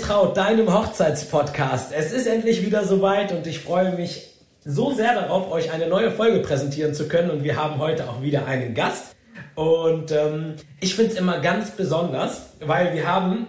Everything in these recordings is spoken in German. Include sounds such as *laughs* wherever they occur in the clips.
getraut, deinem Hochzeitspodcast. Es ist endlich wieder soweit und ich freue mich so sehr darauf, euch eine neue Folge präsentieren zu können. Und wir haben heute auch wieder einen Gast. Und ähm, ich finde es immer ganz besonders, weil wir haben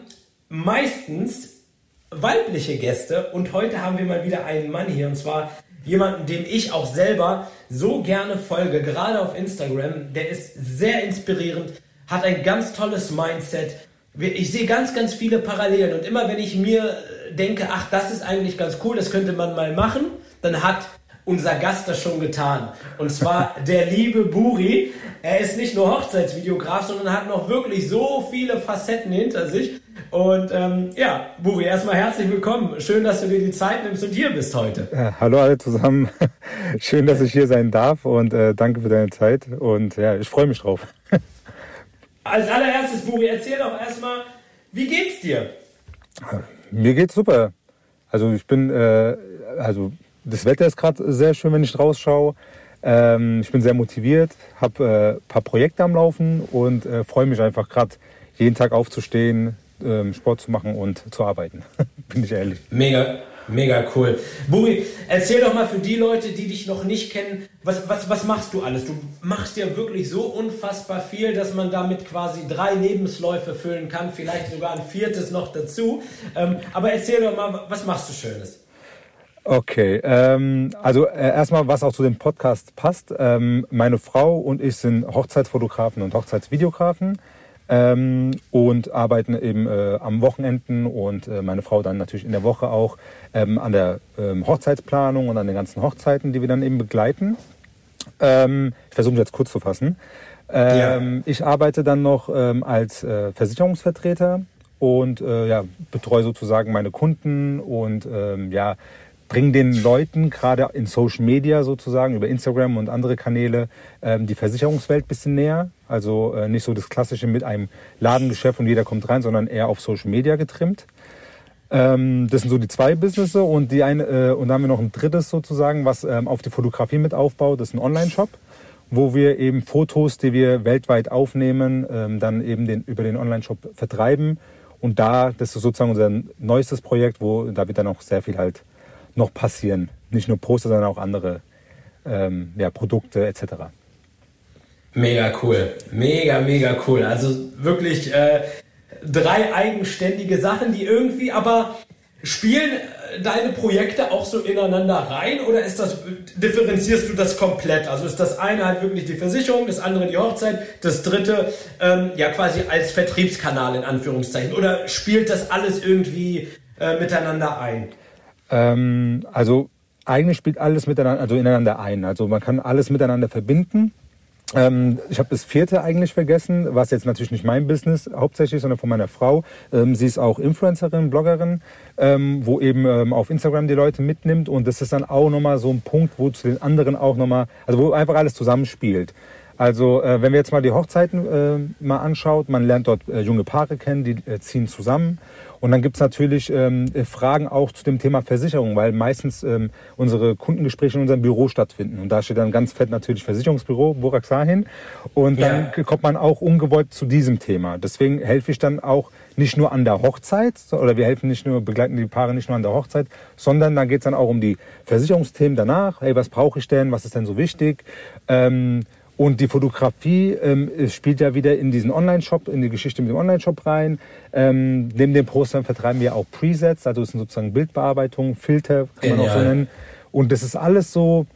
meistens weibliche Gäste und heute haben wir mal wieder einen Mann hier und zwar jemanden, dem ich auch selber so gerne folge, gerade auf Instagram. Der ist sehr inspirierend, hat ein ganz tolles Mindset ich sehe ganz, ganz viele Parallelen und immer wenn ich mir äh, denke, ach, das ist eigentlich ganz cool, das könnte man mal machen, dann hat unser Gast das schon getan. Und zwar *laughs* der liebe Buri. Er ist nicht nur Hochzeitsvideograf, sondern hat noch wirklich so viele Facetten hinter sich. Und ähm, ja, Buri, erstmal herzlich willkommen. Schön, dass du dir die Zeit nimmst und hier bist heute. Ja, hallo alle zusammen. *laughs* Schön, dass ich hier sein darf und äh, danke für deine Zeit. Und ja, ich freue mich drauf. *laughs* Als allererstes, Buri, erzähl doch erstmal, wie geht's dir? Mir geht's super. Also ich bin, äh, also das Wetter ist gerade sehr schön, wenn ich rausschaue. Ähm, ich bin sehr motiviert, habe ein äh, paar Projekte am Laufen und äh, freue mich einfach gerade jeden Tag aufzustehen, ähm, Sport zu machen und zu arbeiten. *laughs* bin ich ehrlich. Mega, Mega cool. Buri, erzähl doch mal für die Leute, die dich noch nicht kennen, was, was, was machst du alles? Du machst ja wirklich so unfassbar viel, dass man damit quasi drei Lebensläufe füllen kann, vielleicht sogar ein viertes noch dazu. Ähm, aber erzähl doch mal, was machst du Schönes? Okay, ähm, also äh, erstmal, was auch zu dem Podcast passt. Ähm, meine Frau und ich sind Hochzeitsfotografen und Hochzeitsvideografen ähm, und arbeiten eben äh, am Wochenenden und äh, meine Frau dann natürlich in der Woche auch ähm, an der ähm, Hochzeitsplanung und an den ganzen Hochzeiten, die wir dann eben begleiten. Ähm, ich versuche jetzt kurz zu fassen. Ja. Ähm, ich arbeite dann noch ähm, als äh, Versicherungsvertreter und äh, ja, betreue sozusagen meine Kunden und ja, bringen den Leuten gerade in Social Media sozusagen über Instagram und andere Kanäle ähm, die Versicherungswelt bisschen näher. Also äh, nicht so das klassische mit einem Ladengeschäft und jeder kommt rein, sondern eher auf Social Media getrimmt. Ähm, das sind so die zwei Businesses und die eine äh, und dann haben wir noch ein drittes sozusagen, was ähm, auf die Fotografie mit aufbaut. Das ist ein Online-Shop, wo wir eben Fotos, die wir weltweit aufnehmen, ähm, dann eben den, über den Online-Shop vertreiben. Und da, das ist sozusagen unser neuestes Projekt, wo da wird dann auch sehr viel halt noch passieren. Nicht nur Poster, sondern auch andere ähm, ja, Produkte etc. Mega cool, mega, mega cool. Also wirklich äh, drei eigenständige Sachen, die irgendwie aber spielen äh, deine Projekte auch so ineinander rein oder ist das differenzierst du das komplett? Also ist das eine halt wirklich die Versicherung, das andere die Hochzeit, das dritte ähm, ja quasi als Vertriebskanal in Anführungszeichen oder spielt das alles irgendwie äh, miteinander ein? Ähm, also eigentlich spielt alles miteinander, also ineinander ein. Also man kann alles miteinander verbinden. Ähm, ich habe das vierte eigentlich vergessen, was jetzt natürlich nicht mein Business hauptsächlich, sondern von meiner Frau. Ähm, sie ist auch Influencerin, Bloggerin, ähm, wo eben ähm, auf Instagram die Leute mitnimmt und das ist dann auch nochmal so ein Punkt, wo zu den anderen auch nochmal, also wo einfach alles zusammenspielt. Also äh, wenn wir jetzt mal die Hochzeiten äh, mal anschaut, man lernt dort äh, junge Paare kennen, die äh, ziehen zusammen und dann gibt's natürlich ähm, Fragen auch zu dem Thema Versicherung, weil meistens ähm, unsere Kundengespräche in unserem Büro stattfinden. Und da steht dann ganz fett natürlich Versicherungsbüro, Burak Sahin. Und dann ja. kommt man auch ungewollt zu diesem Thema. Deswegen helfe ich dann auch nicht nur an der Hochzeit, oder wir helfen nicht nur, begleiten die Paare nicht nur an der Hochzeit, sondern dann geht's dann auch um die Versicherungsthemen danach. Hey, was brauche ich denn? Was ist denn so wichtig? Ähm, und die Fotografie ähm, spielt ja wieder in diesen Online-Shop, in die Geschichte mit dem Online-Shop rein. Ähm, neben den Postern vertreiben wir auch Presets, also das sind sozusagen Bildbearbeitung, Filter, kann man Genial. auch so nennen. Und das ist alles so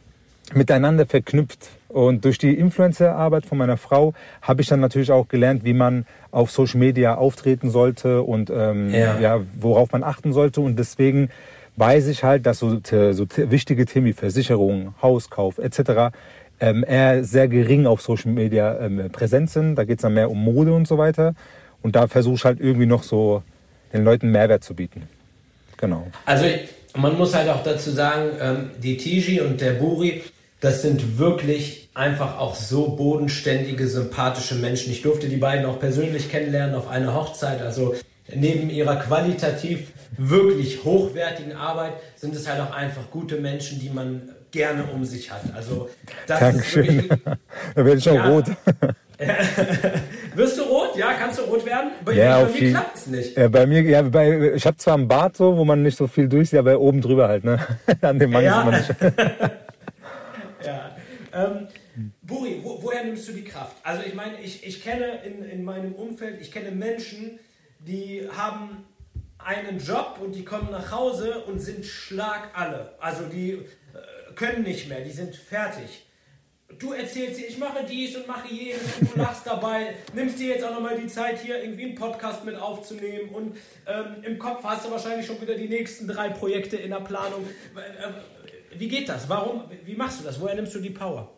miteinander verknüpft. Und durch die Influencer-Arbeit von meiner Frau habe ich dann natürlich auch gelernt, wie man auf Social Media auftreten sollte und ähm, ja. ja. worauf man achten sollte. Und deswegen weiß ich halt, dass so, so wichtige Themen wie Versicherung, Hauskauf etc ähm, eher sehr gering auf Social Media ähm, präsent sind. Da geht es dann mehr um Mode und so weiter. Und da versuche ich halt irgendwie noch so den Leuten Mehrwert zu bieten. Genau. Also man muss halt auch dazu sagen, ähm, die Tiji und der Buri, das sind wirklich einfach auch so bodenständige, sympathische Menschen. Ich durfte die beiden auch persönlich kennenlernen auf einer Hochzeit. Also neben ihrer qualitativ wirklich hochwertigen Arbeit sind es halt auch einfach gute Menschen, die man gerne um sich hat. Also das Dankeschön. Ist wirklich, da werde ich auch ja, rot. *laughs* Wirst du rot? Ja, kannst du rot werden? Bei, ja, bei mir klappt es nicht. Ja, bei mir, ja, bei, ich habe zwar einen Bart so, wo man nicht so viel durchsieht, aber oben drüber halt, ne? *laughs* An dem Mann ja. ist man nicht. *laughs* ja. Ähm, Buri, wo, woher nimmst du die Kraft? Also ich meine, ich, ich kenne in, in meinem Umfeld, ich kenne Menschen, die haben einen Job und die kommen nach Hause und sind schlag alle. Also die äh, können nicht mehr, die sind fertig. Du erzählst dir, ich mache dies und mache jenes und du lachst dabei, nimmst dir jetzt auch nochmal die Zeit, hier irgendwie einen Podcast mit aufzunehmen und ähm, im Kopf hast du wahrscheinlich schon wieder die nächsten drei Projekte in der Planung. Äh, wie geht das? Warum? Wie machst du das? Woher nimmst du die Power?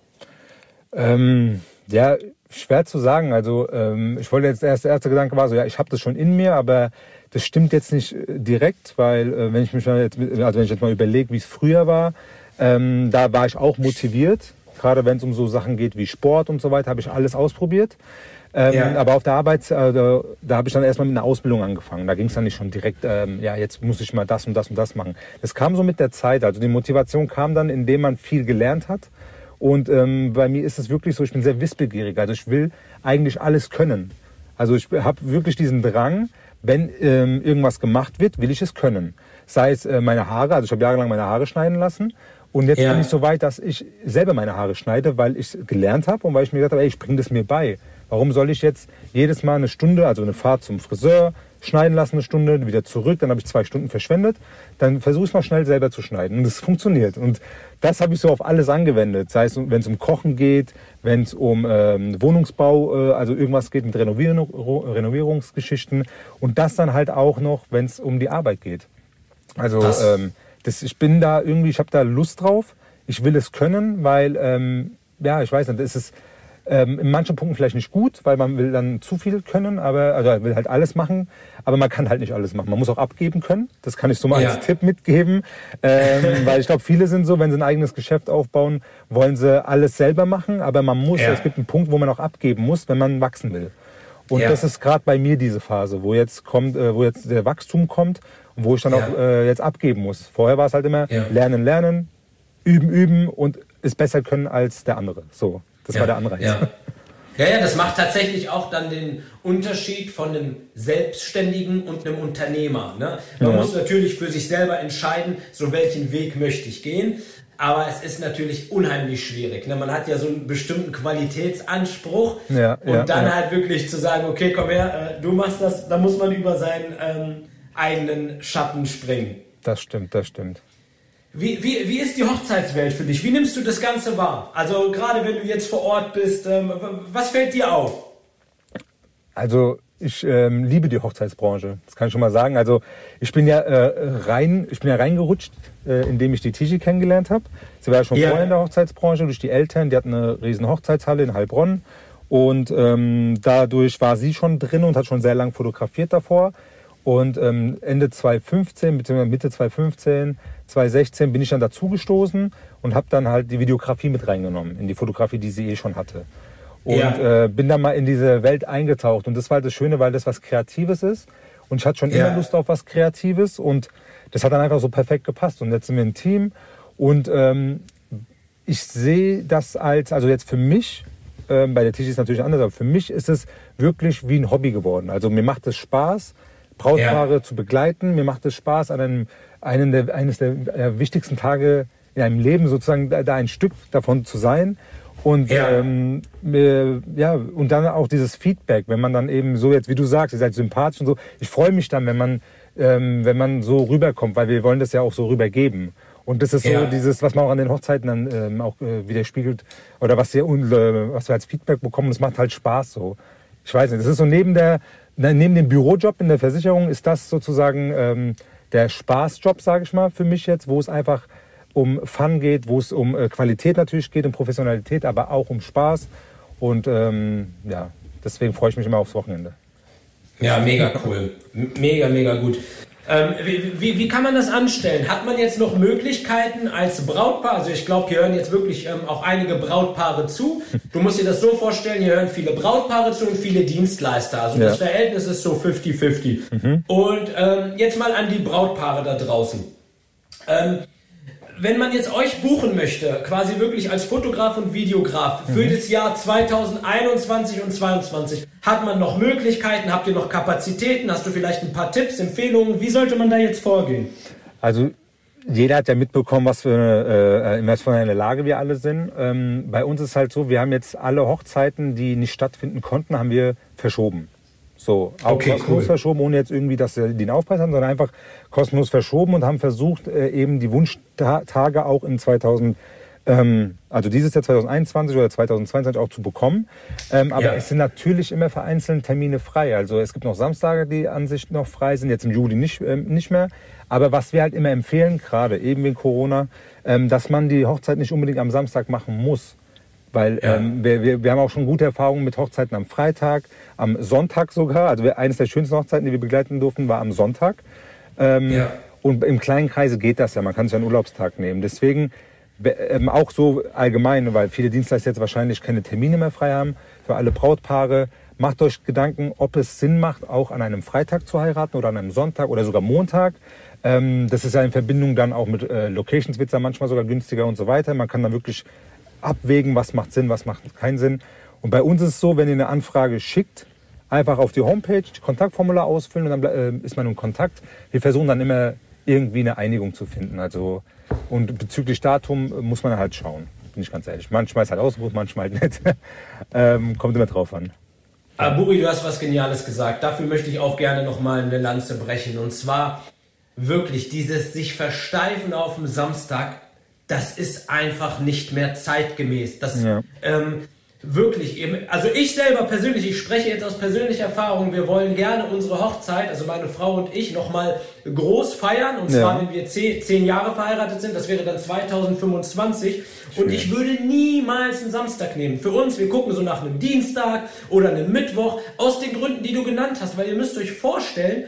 Ähm, ja, schwer zu sagen. Also ähm, ich wollte jetzt erst der erste Gedanke war so, ja, ich habe das schon in mir, aber das stimmt jetzt nicht äh, direkt, weil äh, wenn ich mich mal jetzt, also wenn ich jetzt mal überlege, wie es früher war, ähm, da war ich auch motiviert. Gerade wenn es um so Sachen geht wie Sport und so weiter, habe ich alles ausprobiert. Ähm, ja. Aber auf der Arbeit, äh, da, da habe ich dann erstmal mit einer Ausbildung angefangen. Da ging es dann nicht schon direkt, ähm, ja, jetzt muss ich mal das und das und das machen. Das kam so mit der Zeit. Also die Motivation kam dann, indem man viel gelernt hat und ähm, bei mir ist es wirklich so, ich bin sehr wissbegierig. Also ich will eigentlich alles können. Also ich habe wirklich diesen Drang, wenn ähm, irgendwas gemacht wird, will ich es können. Sei es äh, meine Haare, also ich habe jahrelang meine Haare schneiden lassen. Und jetzt ja. bin ich so weit, dass ich selber meine Haare schneide, weil ich gelernt habe und weil ich mir gedacht habe, ey, ich bringe das mir bei. Warum soll ich jetzt jedes Mal eine Stunde, also eine Fahrt zum Friseur, schneiden lassen eine Stunde, wieder zurück, dann habe ich zwei Stunden verschwendet. Dann versuche ich es mal schnell selber zu schneiden. Und es funktioniert. Und das habe ich so auf alles angewendet. Sei es, wenn es um Kochen geht, wenn es um ähm, Wohnungsbau, äh, also irgendwas geht mit Renovierung, Renovierungsgeschichten. Und das dann halt auch noch, wenn es um die Arbeit geht. Also ähm, das, ich bin da irgendwie, ich habe da Lust drauf. Ich will es können, weil, ähm, ja, ich weiß nicht, es ist ähm, in manchen Punkten vielleicht nicht gut, weil man will dann zu viel können, aber also will halt alles machen, aber man kann halt nicht alles machen. Man muss auch abgeben können. Das kann ich so mal ja. als Tipp mitgeben, ähm, *laughs* weil ich glaube, viele sind so, wenn sie ein eigenes Geschäft aufbauen, wollen sie alles selber machen, aber man muss. Ja. Es gibt einen Punkt, wo man auch abgeben muss, wenn man wachsen will. Und ja. das ist gerade bei mir diese Phase, wo jetzt kommt, äh, wo jetzt der Wachstum kommt wo ich dann auch äh, jetzt abgeben muss. Vorher war es halt immer lernen, lernen, üben, üben und es besser können als der andere. So. Das ja, war der Anreiz. Ja. *laughs* ja, ja, das macht tatsächlich auch dann den Unterschied von einem Selbstständigen und einem Unternehmer. Ne? Man ja. muss natürlich für sich selber entscheiden, so welchen Weg möchte ich gehen. Aber es ist natürlich unheimlich schwierig. Ne? Man hat ja so einen bestimmten Qualitätsanspruch ja, und ja, dann ja. halt wirklich zu sagen, okay, komm her, äh, du machst das, da muss man über seinen ähm, eigenen Schatten springen. Das stimmt, das stimmt. Wie, wie, wie ist die Hochzeitswelt für dich? Wie nimmst du das Ganze wahr? Also gerade wenn du jetzt vor Ort bist, ähm, was fällt dir auf? Also ich ähm, liebe die Hochzeitsbranche, das kann ich schon mal sagen. Also ich bin ja äh, rein, ich bin ja reingerutscht, äh, indem ich die Tischi kennengelernt habe. Sie war ja schon ja. vorher in der Hochzeitsbranche durch die Eltern. Die hatten eine riesen Hochzeitshalle in Heilbronn und ähm, dadurch war sie schon drin und hat schon sehr lang fotografiert davor. Und ähm, Ende 2015 bzw. Mitte 2015 2016 bin ich dann dazugestoßen und habe dann halt die Videografie mit reingenommen, in die Fotografie, die sie eh schon hatte. Und ja. äh, bin dann mal in diese Welt eingetaucht. Und das war halt das Schöne, weil das was Kreatives ist. Und ich hatte schon ja. immer Lust auf was Kreatives. Und das hat dann einfach so perfekt gepasst. Und jetzt sind wir ein Team. Und ähm, ich sehe das als, also jetzt für mich, ähm, bei der Tisch ist natürlich anders, aber für mich ist es wirklich wie ein Hobby geworden. Also mir macht es Spaß, Brautpaare ja. zu begleiten. Mir macht es Spaß, an einem einen der, eines der äh, wichtigsten Tage in einem Leben sozusagen da, da, ein Stück davon zu sein. Und ja. Ähm, äh, ja, und dann auch dieses Feedback, wenn man dann eben so jetzt, wie du sagst, ihr seid sympathisch und so. Ich freue mich dann, wenn man, ähm, wenn man so rüberkommt, weil wir wollen das ja auch so rübergeben. Und das ist ja. so dieses, was man auch an den Hochzeiten dann ähm, auch äh, widerspiegelt oder was, wir, äh, was wir als Feedback bekommen. Das macht halt Spaß so. Ich weiß nicht, das ist so neben der, neben dem Bürojob in der Versicherung ist das sozusagen ähm, der Spaßjob, sage ich mal, für mich jetzt, wo es einfach um Fun geht, wo es um äh, Qualität natürlich geht, um Professionalität, aber auch um Spaß. Und ähm, ja, deswegen freue ich mich immer aufs Wochenende. Ja, mega cool. Mega, mega gut. Ähm, wie, wie, wie, kann man das anstellen? Hat man jetzt noch Möglichkeiten als Brautpaar? Also ich glaube, hier hören jetzt wirklich ähm, auch einige Brautpaare zu. Du musst dir das so vorstellen, hier hören viele Brautpaare zu und viele Dienstleister. Also ja. das Verhältnis ist so 50-50. Mhm. Und ähm, jetzt mal an die Brautpaare da draußen. Wenn man jetzt euch buchen möchte, quasi wirklich als Fotograf und Videograf für mhm. das Jahr 2021 und 2022, hat man noch Möglichkeiten? Habt ihr noch Kapazitäten? Hast du vielleicht ein paar Tipps, Empfehlungen? Wie sollte man da jetzt vorgehen? Also jeder hat ja mitbekommen, was für eine, äh, in was für Lage wir alle sind. Ähm, bei uns ist halt so, wir haben jetzt alle Hochzeiten, die nicht stattfinden konnten, haben wir verschoben. So, auch okay, kostenlos cool. verschoben, ohne jetzt irgendwie, dass sie den Aufpreis haben, sondern einfach kostenlos verschoben und haben versucht, äh, eben die Wunschtage auch in 2000, ähm, also dieses Jahr 2021 oder 2022 auch zu bekommen. Ähm, aber ja. es sind natürlich immer vereinzelt Termine frei. Also es gibt noch Samstage, die an sich noch frei sind, jetzt im Juli nicht, ähm, nicht mehr. Aber was wir halt immer empfehlen, gerade eben wegen Corona, ähm, dass man die Hochzeit nicht unbedingt am Samstag machen muss. Weil ja. ähm, wir, wir, wir haben auch schon gute Erfahrungen mit Hochzeiten am Freitag, am Sonntag sogar. Also eines der schönsten Hochzeiten, die wir begleiten durften, war am Sonntag. Ähm, ja. Und im kleinen Kreise geht das ja. Man kann sich einen Urlaubstag nehmen. Deswegen ähm, auch so allgemein, weil viele Dienstleister jetzt wahrscheinlich keine Termine mehr frei haben. Für alle Brautpaare macht euch Gedanken, ob es Sinn macht, auch an einem Freitag zu heiraten oder an einem Sonntag oder sogar Montag. Ähm, das ist ja in Verbindung dann auch mit äh, Locations wird es manchmal sogar günstiger und so weiter. Man kann dann wirklich abwägen, was macht Sinn, was macht keinen Sinn. Und bei uns ist es so, wenn ihr eine Anfrage schickt, einfach auf die Homepage, Kontaktformular ausfüllen und dann äh, ist man in Kontakt. Wir versuchen dann immer irgendwie eine Einigung zu finden. Also, und bezüglich Datum muss man halt schauen, bin ich ganz ehrlich. Manchmal ist halt ausgebucht, manchmal halt nicht. *laughs* ähm, kommt immer drauf an. Aburi, du hast was Geniales gesagt. Dafür möchte ich auch gerne nochmal eine Lanze brechen. Und zwar wirklich dieses sich versteifen auf dem Samstag das ist einfach nicht mehr zeitgemäß. Das ja. ähm, wirklich eben, also ich selber persönlich, ich spreche jetzt aus persönlicher Erfahrung, wir wollen gerne unsere Hochzeit, also meine Frau und ich, nochmal groß feiern. Und zwar, ja. wenn wir zehn, zehn, Jahre verheiratet sind, das wäre dann 2025. Schön. Und ich würde niemals einen Samstag nehmen. Für uns, wir gucken so nach einem Dienstag oder einem Mittwoch, aus den Gründen, die du genannt hast, weil ihr müsst euch vorstellen,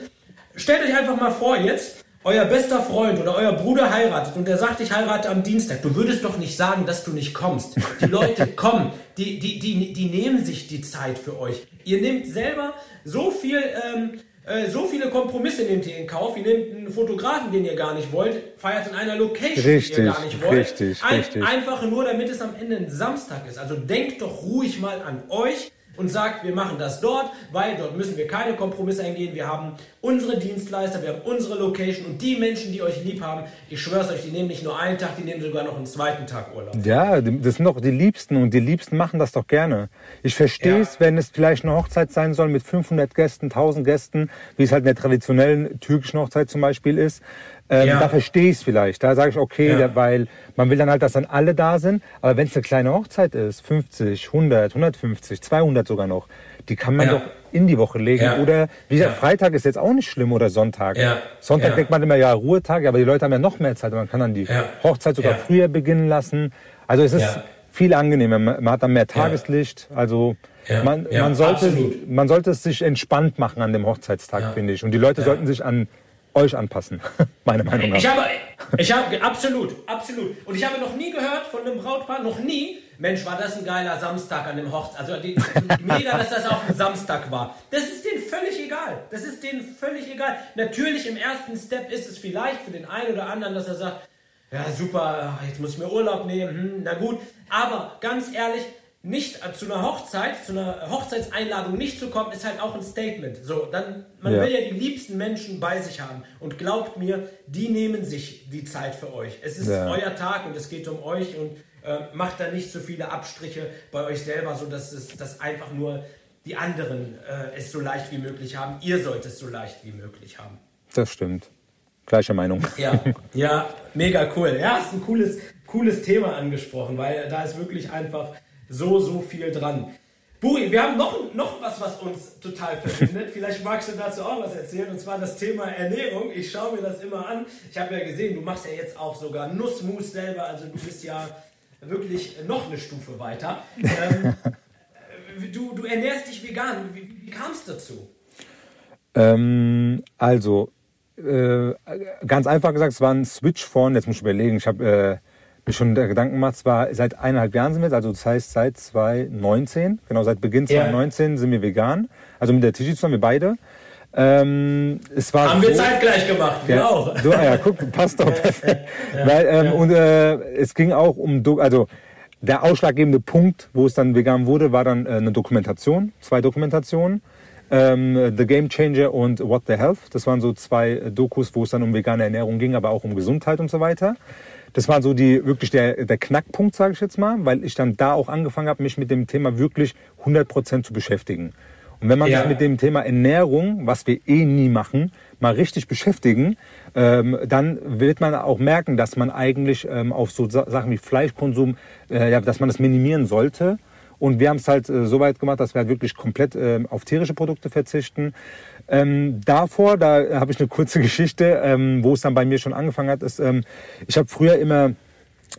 stellt euch einfach mal vor jetzt, euer bester Freund oder euer Bruder heiratet und der sagt, ich heirate am Dienstag, du würdest doch nicht sagen, dass du nicht kommst. Die Leute *laughs* kommen, die, die, die, die nehmen sich die Zeit für euch. Ihr nehmt selber so viel, ähm, äh, so viele Kompromisse nehmt ihr in Kauf. Ihr nehmt einen Fotografen, den ihr gar nicht wollt, feiert in einer Location, richtig, die ihr gar nicht wollt. Richtig, ein, richtig. Einfach nur, damit es am Ende ein Samstag ist. Also denkt doch ruhig mal an euch und sagt, wir machen das dort, weil dort müssen wir keine Kompromisse eingehen. Wir haben unsere Dienstleister, wir haben unsere Location und die Menschen, die euch lieb haben, ich schwör's euch, die nehmen nicht nur einen Tag, die nehmen sogar noch einen zweiten Tag Urlaub. Ja, das sind doch die Liebsten und die Liebsten machen das doch gerne. Ich verstehe es, ja. wenn es vielleicht eine Hochzeit sein soll mit 500 Gästen, 1000 Gästen, wie es halt in der traditionellen türkischen Hochzeit zum Beispiel ist. Ähm, ja. Da verstehe ich es vielleicht. Da sage ich, okay, ja. weil man will dann halt, dass dann alle da sind. Aber wenn es eine kleine Hochzeit ist, 50, 100, 150, 200 sogar noch, die kann man ja. doch in die Woche legen. Oder wie gesagt, Freitag ist jetzt auch nicht schlimm oder Sonntag. Sonntag denkt man immer, ja, Ruhetag, aber die Leute haben ja noch mehr Zeit. Man kann dann die Hochzeit sogar früher beginnen lassen. Also es ist viel angenehmer. Man hat dann mehr Tageslicht. Also man, man, sollte, man sollte es sich entspannt machen an dem Hochzeitstag, finde ich. Und die Leute sollten sich an euch anpassen, *laughs* meine Meinung nach. Ich habe, ich habe, absolut, absolut. Und ich habe noch nie gehört von einem Brautpaar, noch nie, Mensch, war das ein geiler Samstag an dem Hochzeit. Also die, mega, dass das auf dem Samstag war. Das ist denen völlig egal. Das ist denen völlig egal. Natürlich im ersten Step ist es vielleicht für den einen oder anderen, dass er sagt, ja super, jetzt muss ich mir Urlaub nehmen, hm, na gut. Aber ganz ehrlich, nicht zu einer Hochzeit, zu einer Hochzeitseinladung nicht zu kommen, ist halt auch ein Statement. So, dann, man ja. will ja die liebsten Menschen bei sich haben. Und glaubt mir, die nehmen sich die Zeit für euch. Es ist ja. euer Tag und es geht um euch und äh, macht da nicht so viele Abstriche bei euch selber, so dass es dass einfach nur die anderen äh, es so leicht wie möglich haben. Ihr sollt es so leicht wie möglich haben. Das stimmt. Gleiche Meinung. *laughs* Ja, ja, mega cool. Ja, ist ein cooles, cooles Thema angesprochen, weil da ist wirklich einfach so, so viel dran. Buri, wir haben noch, noch was, was uns total verbindet. *laughs* Vielleicht magst du dazu auch was erzählen, und zwar das Thema Ernährung. Ich schaue mir das immer an. Ich habe ja gesehen, du machst ja jetzt auch sogar Nussmus selber, also du bist ja wirklich noch eine Stufe weiter. Ähm, *laughs* du, du ernährst dich vegan. Wie, wie kam es dazu? Ähm, also, äh, ganz einfach gesagt, es war ein Switch von, jetzt muss ich überlegen, ich habe... Äh, mir schon Gedanken gemacht, zwar seit eineinhalb Jahren sind wir, also das heißt seit 2019, genau seit Beginn 2019 ja. sind wir vegan, also mit der Tischi zusammen, wir beide. Ähm, es war Haben so, wir zeitgleich gemacht, wir ja, auch. So, ah ja, guck, passt doch *laughs* perfekt. Weil, ähm, Und äh, es ging auch um, also der ausschlaggebende Punkt, wo es dann vegan wurde, war dann äh, eine Dokumentation, zwei Dokumentationen. Ähm, the Game Changer und What the Health. Das waren so zwei äh, Dokus, wo es dann um vegane Ernährung ging, aber auch um Gesundheit und so weiter. Das war so die wirklich der, der Knackpunkt, sage ich jetzt mal, weil ich dann da auch angefangen habe, mich mit dem Thema wirklich 100% zu beschäftigen. Und wenn man Ja. sich mit dem Thema Ernährung, was wir eh nie machen, mal richtig beschäftigen, ähm, dann wird man auch merken, dass man eigentlich ähm, auf so Sa Sachen wie Fleischkonsum, äh, ja, dass man das minimieren sollte. Und wir haben es halt äh, so weit gemacht, dass wir halt wirklich komplett ähm, auf tierische Produkte verzichten. Ähm, davor, da habe ich eine kurze *laughs* Geschichte, ähm, wo es dann bei mir schon angefangen hat, ist, ähm, ich habe früher immer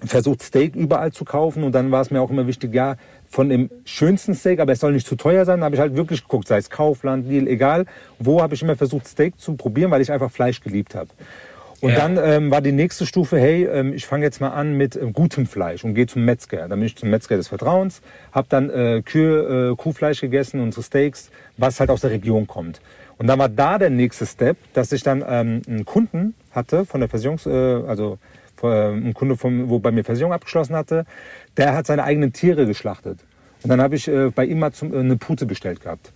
versucht, Steak überall zu kaufen und dann war es mir auch immer wichtig, ja, von dem schönsten Steak, aber es soll nicht zu teuer sein, da habe ich halt wirklich geguckt, sei es Kaufland, Lidl, egal, wo habe ich immer versucht, Steak zu probieren, weil ich einfach Fleisch geliebt habe. Und Ja. dann ähm, war die nächste Stufe, hey, ähm, ich fange jetzt mal an mit ähm, gutem Fleisch und gehe zum Metzger. Dann bin ich zum Metzger des Vertrauens, habe dann äh, Kühe, äh, Kuhfleisch gegessen, unsere Steaks, was halt aus der Region kommt. Und dann war da der nächste Step, dass ich dann ähm, einen Kunden hatte von der Versicherungs, äh, also äh, ein Kunde, vom, wo bei mir Versicherung abgeschlossen hatte, der hat seine eigenen Tiere geschlachtet. Und dann habe ich äh, bei ihm mal zum, äh, eine Pute bestellt gehabt.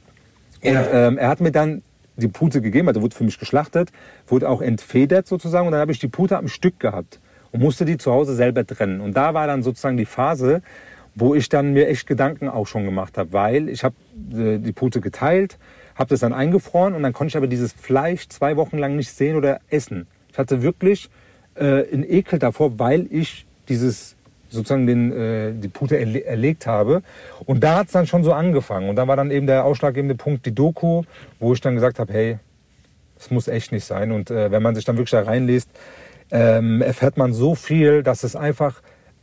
Und Ja. ähm, er hat mir dann die Pute gegeben, also wurde für mich geschlachtet, wurde auch entfedert sozusagen und dann habe ich die Pute am Stück gehabt und musste die zu Hause selber trennen. Und da war dann sozusagen die Phase, wo ich dann mir echt Gedanken auch schon gemacht habe, weil ich habe äh, die Pute geteilt, habe das dann eingefroren und dann konnte ich aber dieses Fleisch zwei Wochen lang nicht sehen oder essen. Ich hatte wirklich äh, einen Ekel davor, weil ich dieses sozusagen den, äh, die Pute erle erlegt habe. Und da hat es dann schon so angefangen. Und da war dann eben der ausschlaggebende Punkt die Doku, wo ich dann gesagt habe, hey, es muss echt nicht sein. Und äh, wenn man sich dann wirklich da reinliest, ähm, erfährt man so viel, dass es einfach,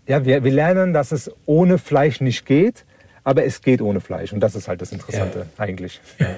ja, wir, wir lernen, dass es ohne Fleisch nicht geht, aber es geht ohne Fleisch. Und das ist halt das Interessante Ja. eigentlich. Ja.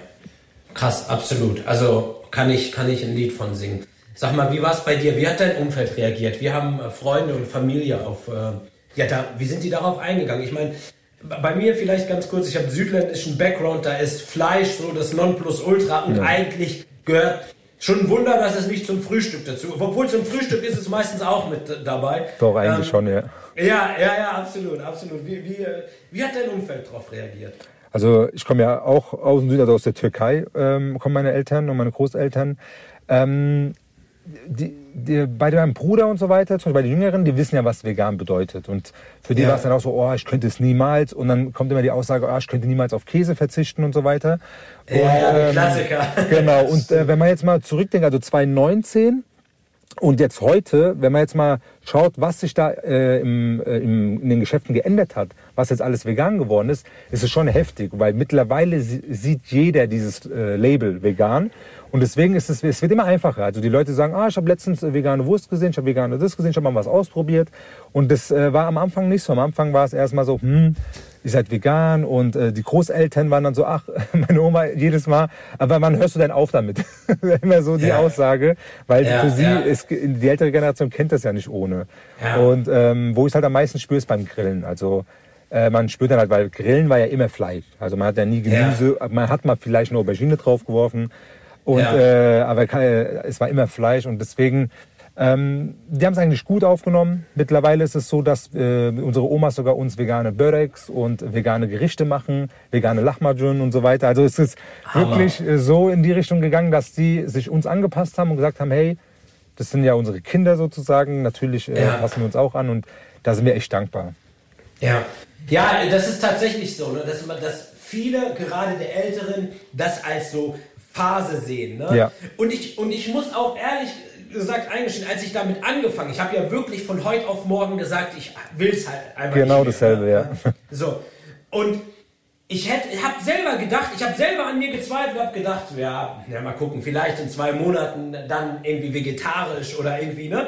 Krass, absolut. Also kann ich, kann ich ein Lied von singen. Sag mal, wie war es bei dir? Wie hat dein Umfeld reagiert? Wie haben äh, Freunde und Familie auf, äh, ja, da, wie sind die darauf eingegangen? Ich meine, bei mir vielleicht ganz kurz, ich habe südländischen Background, da ist Fleisch so das Nonplusultra und eigentlich gehört schon ein Wunder, dass es nicht zum Frühstück dazu, obwohl zum Frühstück ist es meistens auch mit äh, dabei. Doch, eigentlich Ähm, schon, ja. Ja, ja, ja, absolut, absolut. Wie, wie, äh, wie hat dein Umfeld darauf reagiert? Also ich komme ja auch aus dem Süden, also aus der Türkei, ähm, kommen meine Eltern und meine Großeltern. Ähm, die, die, bei meinem Bruder und so weiter, zum Beispiel bei den Jüngeren, die wissen ja, was vegan bedeutet. Und für die Ja. war es dann auch so, oh, ich könnte es niemals. Und dann kommt immer die Aussage, oh, ich könnte niemals auf Käse verzichten und so weiter. Und, Ja, ähm, Klassiker. *laughs* Genau, und äh, wenn man jetzt mal zurückdenkt, also 2019 und jetzt heute, wenn man jetzt mal schaut, was sich da äh, im, äh, im, in den Geschäften geändert hat, was jetzt alles vegan geworden ist, ist es schon heftig, weil mittlerweile si- sieht jeder dieses äh, Label vegan. Und deswegen ist es, es wird immer einfacher. Also die Leute sagen, ah, ich habe letztens äh, vegane Wurst gesehen, ich habe vegane das gesehen, ich habe mal was ausprobiert. Und das äh, war am Anfang nicht so. Am Anfang war es erstmal so, hm, ihr seid vegan und äh, die Großeltern waren dann so, ach, *laughs* meine Oma jedes Mal, aber wann hörst du denn auf damit? *laughs* Immer so die Ja. Aussage, weil Ja, für sie ja. ist, die ältere Generation kennt das ja nicht ohne. Und ähm, wo ich halt am meisten spüre, ist beim Grillen. Also äh, man spürt dann halt, weil Grillen war ja immer Fleisch. Also man hat ja nie Gemüse, man hat mal vielleicht eine Aubergine draufgeworfen. Und, Ja. äh, aber ke- es war immer Fleisch und deswegen, ähm, die haben es eigentlich gut aufgenommen. Mittlerweile ist es so, dass äh, unsere Omas sogar uns vegane Böreks und vegane Gerichte machen, vegane Lahmacun und so weiter. Also es ist Hammer. wirklich äh, so in die Richtung gegangen, dass die sich uns angepasst haben und gesagt haben, hey, das sind ja unsere Kinder sozusagen. Natürlich äh, Ja. passen wir uns auch an und da sind wir echt dankbar. Ja. Ja, das ist tatsächlich so, ne? dass, man, dass viele, gerade der Älteren, das als so Phase sehen. Ne? Ja. Und, ich, und ich muss auch ehrlich gesagt eingestehen, als ich damit angefangen, ich habe ja wirklich von heute auf morgen gesagt, ich will es halt einfach Genau nicht mehr, dasselbe, ja. So. Und ich hätte, habe selber gedacht, ich habe selber an mir gezweifelt, habe gedacht, ja, ja, mal gucken, vielleicht in zwei Monaten dann irgendwie vegetarisch oder irgendwie, ne?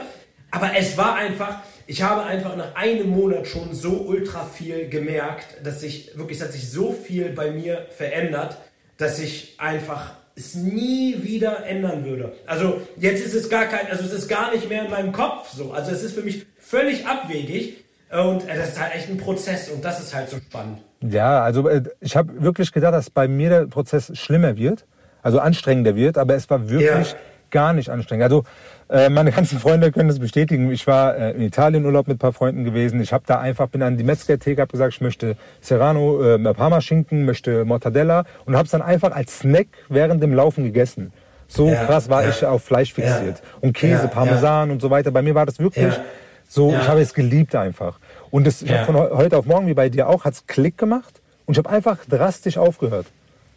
Aber es war einfach, ich habe einfach nach einem Monat schon so ultra viel gemerkt, dass sich wirklich, es hat sich so viel bei mir verändert, dass ich einfach es nie wieder ändern würde. Also jetzt ist es gar kein, also es ist gar nicht mehr in meinem Kopf so. Also es ist für mich völlig abwegig und äh, das ist halt echt ein Prozess und das ist halt so spannend. Ja, also äh, ich habe wirklich gedacht, dass bei mir der Prozess schlimmer wird. also anstrengender wird, aber es war wirklich Ja. Gar nicht anstrengend. Also äh, meine ganzen Freunde können das bestätigen. Ich war äh, in Italien Urlaub mit ein paar Freunden gewesen. Ich habe da einfach bin an die Metzger-Theke, habe gesagt, ich möchte Serrano, äh, Parmaschinken, möchte Mortadella und habe es dann einfach als Snack während dem Laufen gegessen. So Ja, krass war ja. ich auf Fleisch fixiert. Und Käse, Ja, Parmesan und so weiter. Bei mir war das wirklich Ja. so, Ja. ich habe es geliebt einfach. Und das, Ja. von heu- heute auf morgen, wie bei dir auch, hat's Klick gemacht und ich habe einfach drastisch aufgehört.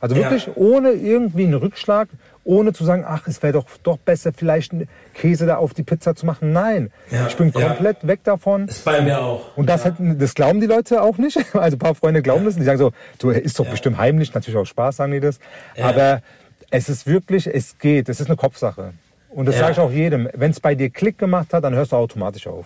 Also Ja. wirklich ohne irgendwie einen Rückschlag, ohne zu sagen, ach, es wäre doch, doch besser, vielleicht einen Käse da auf die Pizza zu machen. Nein, Ja. ich bin Ja. komplett weg davon. Ist bei mir auch. Und das, hätten, das glauben die Leute auch nicht. *laughs* Also ein paar Freunde glauben das. Und die sagen so, du ist doch bestimmt heimlich, natürlich auch Spaß, sagen die das. Aber es ist wirklich, es geht, es ist eine Kopfsache. Und das Ja. sage ich auch jedem. Wenn es bei dir Klick gemacht hat, dann hörst du automatisch auf.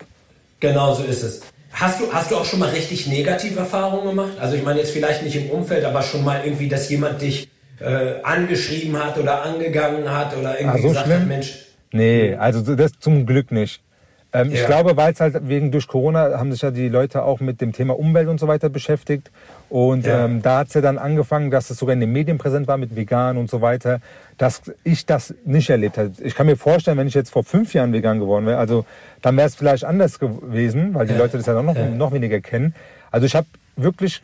Genau so ist es. Hast du, hast du auch schon mal richtig negative Erfahrungen gemacht? Also ich meine jetzt vielleicht nicht im Umfeld, aber schon mal irgendwie, dass jemand dich äh, angeschrieben hat oder angegangen hat oder irgendwie Ah, so gesagt schlimm? hat, Mensch, Nee, also das zum Glück nicht. Ähm, Ich Ja. glaube, weil es halt wegen durch Corona haben sich ja die Leute auch mit dem Thema Umwelt und so weiter beschäftigt. Und Ja. ähm, da hat es ja dann angefangen, dass es sogar in den Medien präsent war mit vegan und so weiter, dass ich das nicht erlebt habe. Ich kann mir vorstellen, wenn ich jetzt vor fünf Jahren vegan geworden wäre, also dann wäre es vielleicht anders gewesen, weil die Ja. Leute das ja noch, noch weniger kennen. Also ich habe wirklich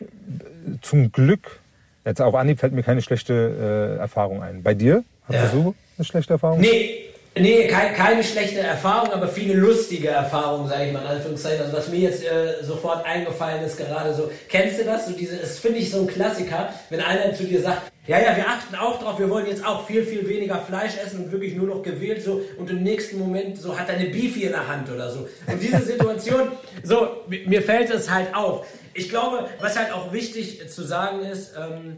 zum Glück, jetzt auf Anhieb fällt mir keine schlechte äh, Erfahrung ein. Bei dir? Hast Ja. du eine schlechte Erfahrung? Nee, nee keine, keine schlechte Erfahrung, aber viele lustige Erfahrungen, sage ich mal in Anführungszeichen. Also was mir jetzt äh, sofort eingefallen ist, gerade so, kennst du das? So diese, das finde ich so ein Klassiker, wenn einer zu dir sagt, ja, ja, wir achten auch drauf, wir wollen jetzt auch viel, viel weniger Fleisch essen und wirklich nur noch gewählt so und im nächsten Moment so hat er eine Beefy in der Hand oder so. Und diese Situation, *laughs* so, mi- mir fällt es halt auf. Ich glaube, was halt auch wichtig zu sagen ist, ähm,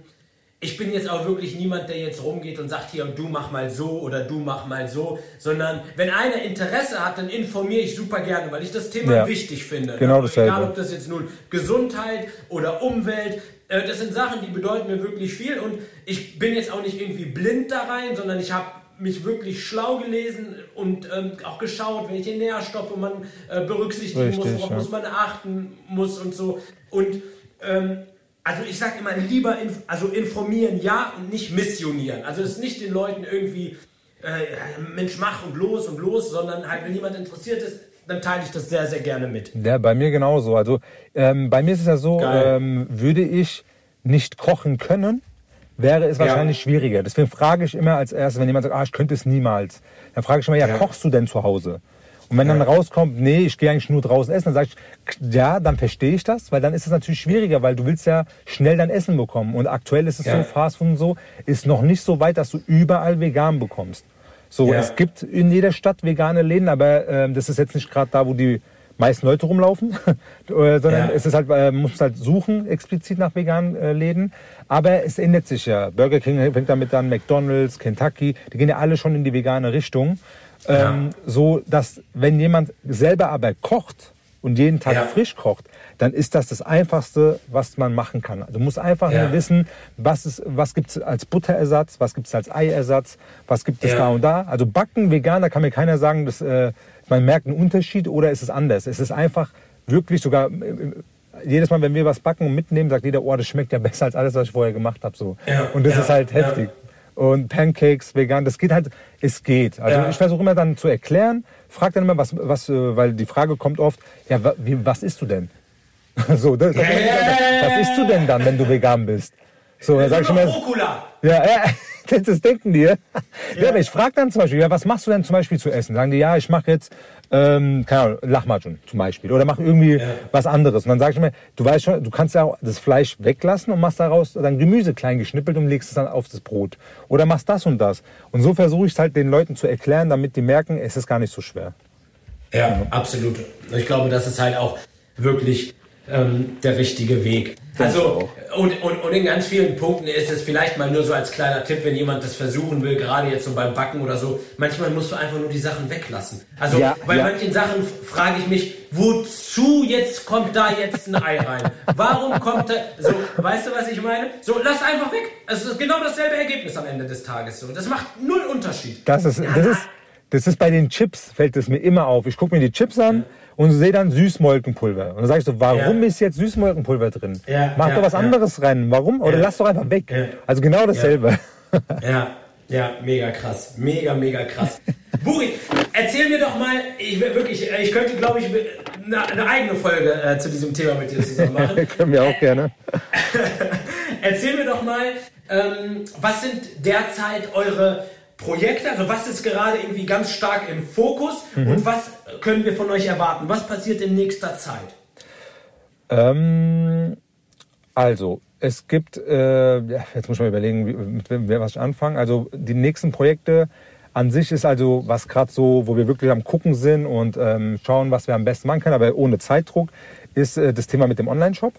ich bin jetzt auch wirklich niemand, der jetzt rumgeht und sagt hier, du mach mal so oder du mach mal so, sondern wenn einer Interesse hat, dann informiere ich super gerne, weil ich das Thema Ja. wichtig finde. Genau Ne? dasselbe. Egal, ob das jetzt nun Gesundheit oder Umwelt, äh, das sind Sachen, die bedeuten mir wirklich viel und ich bin jetzt auch nicht irgendwie blind da rein, sondern ich habe mich wirklich schlau gelesen und ähm, auch geschaut, welche Nährstoffe man äh, berücksichtigen Richtig, muss, worauf ja. muss man achten muss und so. Und ähm, also ich sage immer lieber inf also informieren ja und nicht missionieren. Also es ist nicht den Leuten irgendwie äh, Mensch mach und los und los, sondern halt wenn jemand interessiert ist, dann teile ich das sehr sehr gerne mit. Ja, bei mir genauso. Also ähm, bei mir ist es ja so, ähm, würde ich nicht kochen können, wäre es Ja. wahrscheinlich schwieriger. Deswegen frage ich immer als erstes, wenn jemand sagt, ah, ich könnte es niemals, dann frage ich immer, ja, Ja. kochst du denn zu Hause? Und wenn dann rauskommt, nee, ich gehe eigentlich nur draußen essen, dann sage ich, ja, dann verstehe ich das, weil dann ist es natürlich schwieriger, weil du willst ja schnell dein Essen bekommen. Und aktuell ist es Ja. so, Fastfood und so, ist noch nicht so weit, dass du überall vegan bekommst. So, Ja. es gibt in jeder Stadt vegane Läden, aber ähm, das ist jetzt nicht gerade da, wo die meisten Leute rumlaufen, *laughs* äh, sondern Ja. es ist halt, äh, man muss halt suchen explizit nach veganen äh, Läden. Aber es ändert sich ja. Burger King fängt damit an, McDonald's, Kentucky, die gehen ja alle schon in die vegane Richtung. Ähm, So, dass wenn jemand selber aber kocht und jeden Tag Ja. frisch kocht, dann ist das das Einfachste, was man machen kann. Also du musst einfach Ja. nur wissen, was, ist, was gibt es als Butterersatz, was gibt es als Eiersatz, was gibt es da und da. Also backen vegan, da kann mir keiner sagen, dass, äh, man merkt einen Unterschied oder ist es anders. Es ist einfach wirklich sogar... äh, Jedes Mal, wenn wir was backen und mitnehmen, sagt jeder, oh, das schmeckt ja besser als alles, was ich vorher gemacht habe. So. Ja, Und das ja, ist halt ja. Und Pancakes, vegan, das geht halt, es geht. Also Ja. ich versuche immer dann zu erklären, frag dann immer, was, was, äh, weil die Frage kommt oft, ja, was isst du denn? *laughs* so, das, ja, was isst du denn dann, wenn du vegan bist? So, dann sag ich immer, Rucola. ja, ja, das, denken die. Ja, aber ich frage dann zum Beispiel, ja, was machst du denn zum Beispiel zu essen? Sagen die, ja, ich mache jetzt, ähm, keine Ahnung, Lahmacun zum Beispiel. Oder mach irgendwie was anderes. Und dann sage ich mir, du weißt schon, du kannst ja auch das Fleisch weglassen und machst daraus dann Gemüse klein geschnippelt und legst es dann auf das Brot. Oder machst das und das. Und so versuche ich es halt den Leuten zu erklären, damit die merken, es ist gar nicht so schwer. Ja, absolut. Ich glaube, das ist halt auch wirklich ähm, der richtige Weg. Also, und, und, und in ganz vielen Punkten ist es vielleicht mal nur so als kleiner Tipp, wenn jemand das versuchen will, gerade jetzt so beim Backen oder so, manchmal musst du einfach nur die Sachen weglassen. Also, Ja, bei ja. manchen Sachen frage ich mich, wozu jetzt kommt da jetzt ein Ei rein? Warum kommt da, so, weißt du, was ich meine? So, lass einfach weg. Es ist genau dasselbe Ergebnis am Ende des Tages. So. Das macht null Unterschied. Das ist, das ist, das ist bei den Chips, fällt es mir immer auf. Ich gucke mir die Chips an und sehe dann Süßmolkenpulver. Und dann sage ich so, warum Ja. ist jetzt Süßmolkenpulver drin? Ja, Mach ja, doch was anderes rein. Warum? Oder lass doch einfach weg. Also genau dasselbe. *laughs* Ja, Ja, mega krass. Mega, mega krass. Buri, erzähl mir doch mal, ich wirklich, ich könnte, glaube ich, eine, eine, eigene Folge äh, zu diesem Thema mit dir zusammen machen. *laughs* Können wir auch gerne. *laughs* erzähl mir doch mal, ähm, was sind derzeit eure Projekte? Also was ist gerade irgendwie ganz stark im Fokus mhm. und was können wir von euch erwarten? Was passiert in nächster Zeit? Ähm, also, es gibt, äh, jetzt muss ich mal überlegen, wie, mit wem was ich anfangen. Also die nächsten Projekte an sich ist also was gerade so, wo wir wirklich am gucken sind und ähm, schauen, was wir am besten machen können, aber ohne Zeitdruck, ist äh, das Thema mit dem Online-Shop.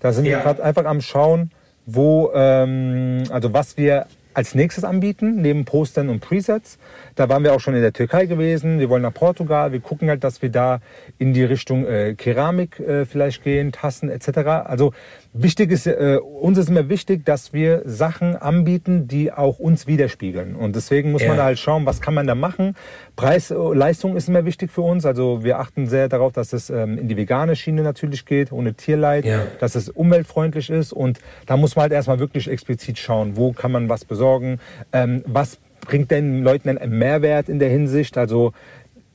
Da sind ja. wir gerade einfach am schauen, wo, ähm, also was wir als nächstes anbieten, neben Postern und Presets. Da waren wir auch schon in der Türkei gewesen. Wir wollen nach Portugal. Wir gucken halt, dass wir da in die Richtung äh, Keramik äh, vielleicht gehen, Tassen etc. Also Wichtig ist, äh, uns ist immer wichtig, dass wir Sachen anbieten, die auch uns widerspiegeln. Und deswegen muss ja. man da halt schauen, was kann man da machen. Preis, äh, Leistung ist immer wichtig für uns. Also wir achten sehr darauf, dass es ähm, in die vegane Schiene natürlich geht, ohne Tierleid, ja. dass es umweltfreundlich ist. Und da muss man halt erstmal wirklich explizit schauen, wo kann man was besorgen, ähm, was bringt den Leuten einen Mehrwert in der Hinsicht. Also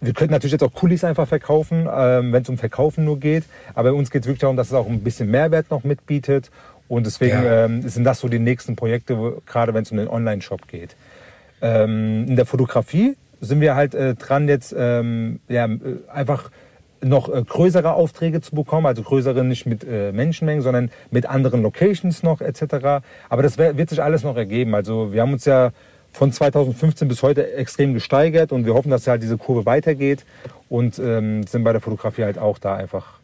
wir könnten natürlich jetzt auch Kulis einfach verkaufen, ähm, wenn es um Verkaufen nur geht. Aber uns geht es wirklich darum, dass es auch ein bisschen Mehrwert noch mitbietet. Und deswegen ja. ähm, sind das so die nächsten Projekte, gerade wenn es um den Online-Shop geht. Ähm, in der Fotografie sind wir halt äh, dran, jetzt ähm, ja, äh, einfach noch äh, größere Aufträge zu bekommen, also größere nicht mit äh, Menschenmengen, sondern mit anderen Locations noch etc. Aber das wird sich alles noch ergeben. Also wir haben uns ja von 2015 bis heute extrem gesteigert und wir hoffen, dass halt diese Kurve weitergeht und ähm, sind bei der Fotografie halt auch da einfach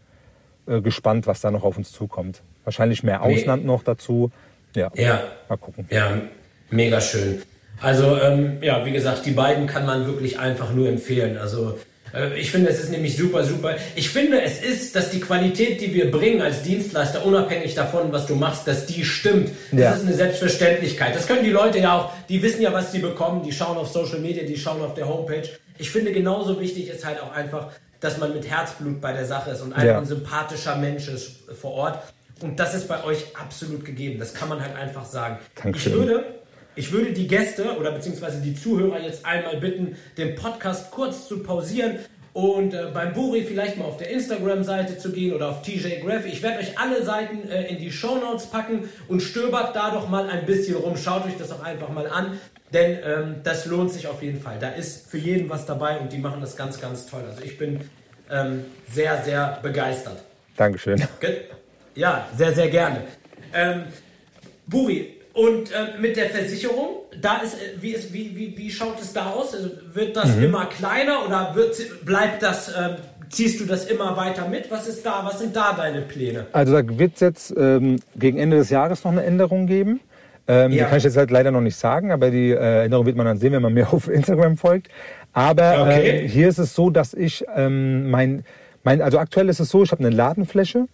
äh, gespannt, was da noch auf uns zukommt. Wahrscheinlich mehr Ausland nee. noch dazu. Ja, ja, mal gucken. Ja, mega schön. Also ähm, ja, wie gesagt, die beiden kann man wirklich einfach nur empfehlen. Also ich finde, es ist nämlich super, super. Ich finde, es ist, dass die Qualität, die wir bringen als Dienstleister, unabhängig davon, was du machst, dass die stimmt. Das ja. ist eine Selbstverständlichkeit. Das können die Leute ja auch, die wissen ja, was sie bekommen, die schauen auf Social Media, die schauen auf der Homepage. Ich finde, genauso wichtig ist halt auch einfach, dass man mit Herzblut bei der Sache ist und einfach ja. ein sympathischer Mensch ist vor Ort. Und das ist bei euch absolut gegeben. Das kann man halt einfach sagen. Dankeschön. Ich würde ich würde die Gäste oder beziehungsweise die Zuhörer jetzt einmal bitten, den Podcast kurz zu pausieren und äh, beim Buri vielleicht mal auf der Instagram-Seite zu gehen oder auf TJ Graph. Ich werde euch alle Seiten äh, in die Show Notes packen und stöbert da doch mal ein bisschen rum. Schaut euch das auch einfach mal an, denn ähm, das lohnt sich auf jeden Fall. Da ist für jeden was dabei und die machen das ganz, ganz toll. Also ich bin ähm, sehr, sehr begeistert. Dankeschön. Ja, sehr, sehr gerne. Ähm, Buri, und äh, mit der Versicherung, da ist, äh, wie, ist wie, wie, wie schaut es da aus? Also wird das mhm. immer kleiner oder wird, bleibt das, äh, ziehst du das immer weiter mit? Was ist da, was sind da deine Pläne? Also da wird es jetzt ähm, gegen Ende des Jahres noch eine Änderung geben. Ähm, ja. Die kann ich jetzt halt leider noch nicht sagen, aber die äh, Änderung wird man dann sehen, wenn man *laughs* mir auf Instagram folgt. Aber okay. äh, hier ist es so, dass ich ähm, mein, mein, also aktuell ist es so, ich habe eine Ladenfläche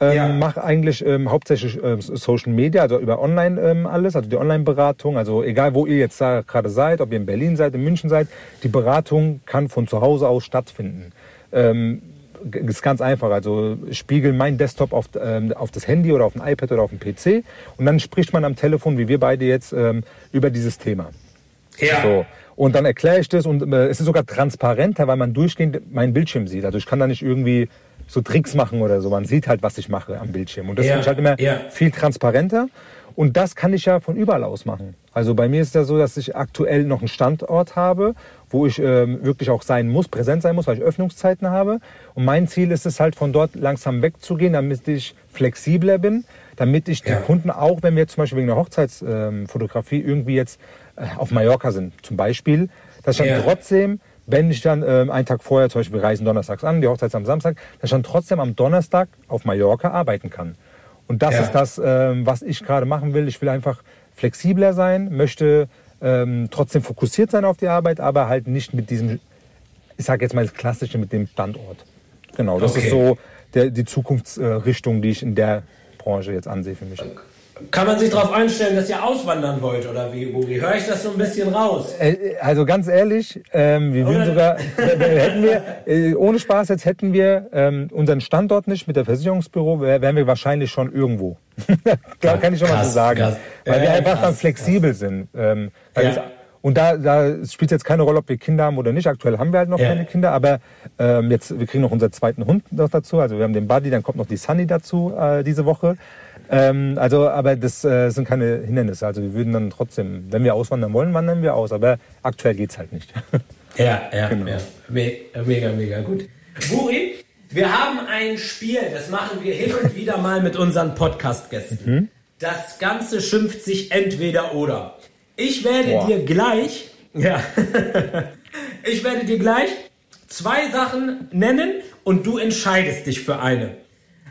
ähm, ja. Mache eigentlich ähm, hauptsächlich ähm, Social Media, also über Online ähm, alles, also die Online-Beratung. Also egal, wo ihr jetzt da gerade seid, ob ihr in Berlin seid, in München seid, die Beratung kann von zu Hause aus stattfinden. Ähm, ist ganz einfach. Also spiegel mein Desktop auf, ähm, auf das Handy oder auf ein iPad oder auf den PC und dann spricht man am Telefon, wie wir beide jetzt, ähm, über dieses Thema. Ja. So. Und dann erkläre ich das und äh, es ist sogar transparenter, weil man durchgehend meinen Bildschirm sieht. Also ich kann da nicht irgendwie so Tricks machen oder so. Man sieht halt, was ich mache am Bildschirm. Und das ja, finde ich halt immer ja. viel transparenter. Und das kann ich ja von überall aus machen. Also bei mir ist es ja so, dass ich aktuell noch einen Standort habe, wo ich ähm, wirklich auch sein muss, präsent sein muss, weil ich Öffnungszeiten habe. Und mein Ziel ist es halt, von dort langsam wegzugehen, damit ich flexibler bin, damit ich ja. die Kunden auch, wenn wir zum Beispiel wegen der Hochzeitsfotografie ähm, irgendwie jetzt äh, auf Mallorca sind, zum Beispiel, dass ich dann trotzdem wenn ich dann ähm, einen Tag vorher, zum Beispiel wir reisen donnerstags an, die Hochzeit ist am Samstag, dass ich dann trotzdem am Donnerstag auf Mallorca arbeiten kann. Und das ja. ist das, ähm, was ich gerade machen will. Ich will einfach flexibler sein, möchte ähm, trotzdem fokussiert sein auf die Arbeit, aber halt nicht mit diesem, ich sage jetzt mal das Klassische, mit dem Standort. Genau, das okay. ist so der, die Zukunftsrichtung, die ich in der Branche jetzt ansehe für mich. Okay. Kann man sich darauf einstellen, dass ihr auswandern wollt oder wie, Buri? Höre ich das so ein bisschen raus? Äh, also ganz ehrlich, ähm, wir würden sogar, *laughs* hätten wir, äh, ohne Spaß jetzt hätten wir ähm, unseren Standort nicht mit der Versicherungsbüro, wären wir wahrscheinlich schon irgendwo. *laughs* da kann ich schon krass, mal so sagen. Krass. Weil wir einfach krass, dann flexibel sind. Ähm, ja. Und da, da spielt jetzt keine Rolle, ob wir Kinder haben oder nicht. Aktuell haben wir halt noch Ja. keine Kinder, aber ähm, jetzt, wir kriegen noch unseren zweiten Hund noch dazu. Also wir haben den Buddy, dann kommt noch die Sunny dazu äh, diese Woche. Ähm, also, aber das äh, sind keine Hindernisse. Also wir würden dann trotzdem, wenn wir auswandern wollen, wandern wir aus. Aber aktuell geht's halt nicht. *laughs* Ja, ja, Genau. ja. Me mega, mega gut. Buri, wir haben ein Spiel, das machen wir hin und wieder mal mit unseren Podcast-Gästen. Mhm. Das Ganze schimpft sich entweder oder. Ich werde Boah. dir gleich, ja, *laughs* ich werde dir gleich zwei Sachen nennen und du entscheidest dich für eine.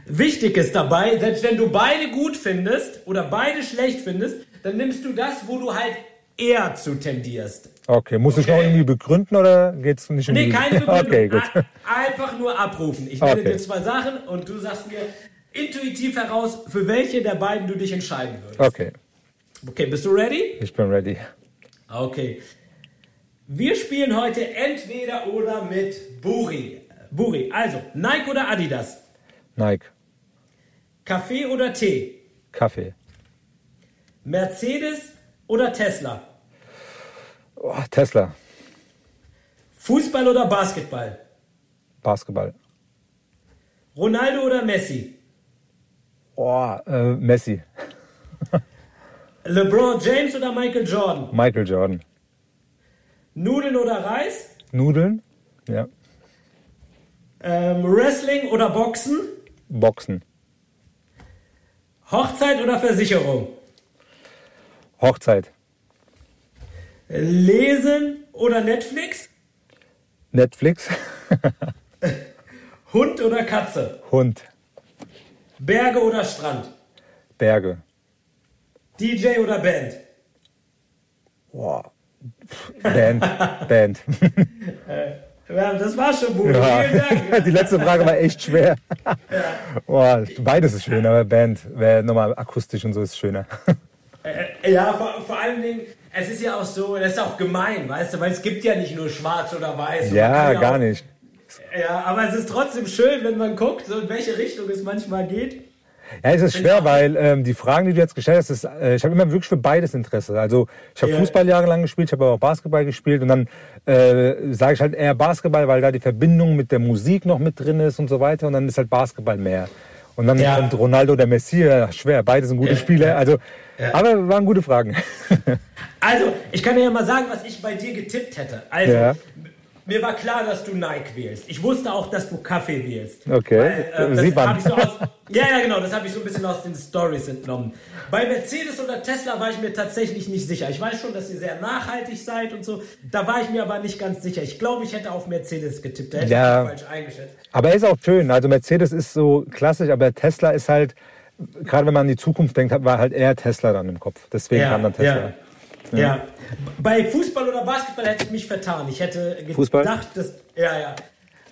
Wichtig ist dabei, selbst wenn du beide gut findest oder beide schlecht findest, dann nimmst du das, wo du halt eher zu tendierst. Okay, muss ich noch Okay. irgendwie begründen oder geht's nicht um Nee, die- keine *laughs* Begründung. Okay, gut. Ein- Einfach nur abrufen. Ich nenne Okay. dir zwei Sachen und du sagst mir intuitiv heraus, für welche der beiden du dich entscheiden würdest. Okay, Okay, bist du ready? ich bin ready. Okay. Wir spielen heute entweder oder mit Buri. Buri, also Nike oder Adidas? Nike, Kaffee oder Tee? Kaffee, Mercedes oder Tesla? oh, Tesla, Fußball oder Basketball? Basketball, Ronaldo oder Messi? oh, äh, Messi, LeBron James oder Michael Jordan? Michael Jordan, Nudeln oder Reis? Nudeln, ja, Ähm, Wrestling oder Boxen? Boxen, Hochzeit oder Versicherung? Hochzeit, Lesen oder Netflix? Netflix, *laughs* Hund oder Katze? Hund, Berge oder Strand? Berge, DJ oder Band? oh, Band, *laughs* Band. Ja, das war schon, Bruder. Ja. Vielen Dank. *laughs* Die letzte Frage war echt schwer. Boah, beides ist schön, aber Band nochmal akustisch und so ist schöner. Äh, Ja, vor, vor allen Dingen, es ist ja auch so, das ist auch gemein, weißt du, weil es gibt ja nicht nur schwarz oder weiß. Ja, gar auch, nicht. Ja, aber es ist trotzdem schön, wenn man guckt, so in welche Richtung es manchmal geht. Ja, es ist schwer, weil ähm, die Fragen, die du jetzt gestellt hast, ist, äh, ich habe immer wirklich für beides Interesse. Also ich habe Ja. Fußball jahrelang gespielt, ich habe aber auch Basketball gespielt und dann äh, sage ich halt eher Basketball, weil da die Verbindung mit der Musik noch mit drin ist und so weiter und dann ist halt Basketball mehr. Und dann Ja. kommt Ronaldo oder Messi, schwer, beide sind gute Ja, Spieler. Also, aber waren gute Fragen. *laughs* Also, ich kann dir ja mal sagen, was ich bei dir getippt hätte. Also. Mir war klar, dass du Nike wählst. Ich wusste auch, dass du Kaffee wählst. Okay, das sieht man. so aus, *laughs* ja, ja, genau, das habe ich so ein bisschen aus den Stories entnommen. Bei Mercedes oder Tesla war ich mir tatsächlich nicht sicher. Ich weiß schon, dass ihr sehr nachhaltig seid und so. Da war ich mir aber nicht ganz sicher. Ich glaube, ich hätte auf Mercedes getippt. Da hätte Ja. ich falsch eingeschätzt. Aber er ist auch schön. Also Mercedes ist so klassisch, aber Tesla ist halt, gerade wenn man an die Zukunft denkt, war halt eher Tesla dann im Kopf. Deswegen kam dann Tesla. Ja. Ja. Bei Fußball oder Basketball hätte ich mich vertan. Ich hätte gedacht, Fußball? dass. Ja, ja.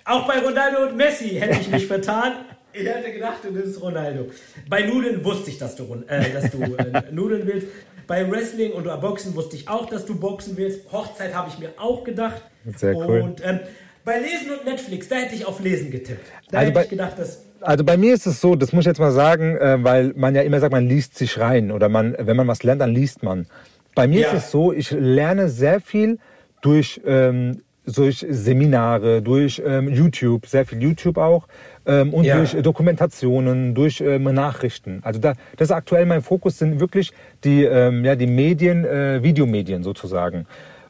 Auch bei Ronaldo und Messi hätte ich mich vertan. Ich hätte gedacht, du nimmst Ronaldo. Bei Nudeln wusste ich, dass du, äh, dass du äh, Nudeln willst. Bei Wrestling und Boxen wusste ich auch, dass du Boxen willst. Hochzeit habe ich mir auch gedacht. Sehr cool. Und ähm, bei Lesen und Netflix, da hätte ich auf Lesen getippt. Da Also hätte ich gedacht, dass. Also bei mir ist es so, das muss ich jetzt mal sagen, äh, weil man ja immer sagt, man liest sich rein oder man, wenn man was lernt, dann liest man. Bei mir Ja. ist es so, ich lerne sehr viel durch, ähm, durch Seminare, durch ähm, YouTube, sehr viel YouTube auch ähm, und Ja. durch Dokumentationen, durch ähm, Nachrichten. Also da, das ist aktuell mein Fokus sind wirklich die, ähm, ja, die Medien, äh, Videomedien sozusagen.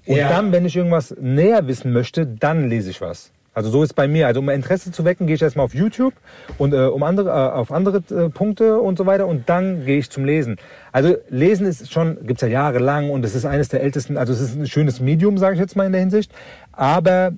Und Ja. dann, wenn ich irgendwas näher wissen möchte, dann lese ich was. Also so ist bei mir. Also um Interesse zu wecken, gehe ich erstmal auf YouTube und äh, um andere, äh, auf andere äh, Punkte und so weiter und dann gehe ich zum Lesen. Also Lesen ist schon, gibt's ja jahrelang und es ist eines der ältesten, also es ist ein schönes Medium, sage ich jetzt mal in der Hinsicht. Aber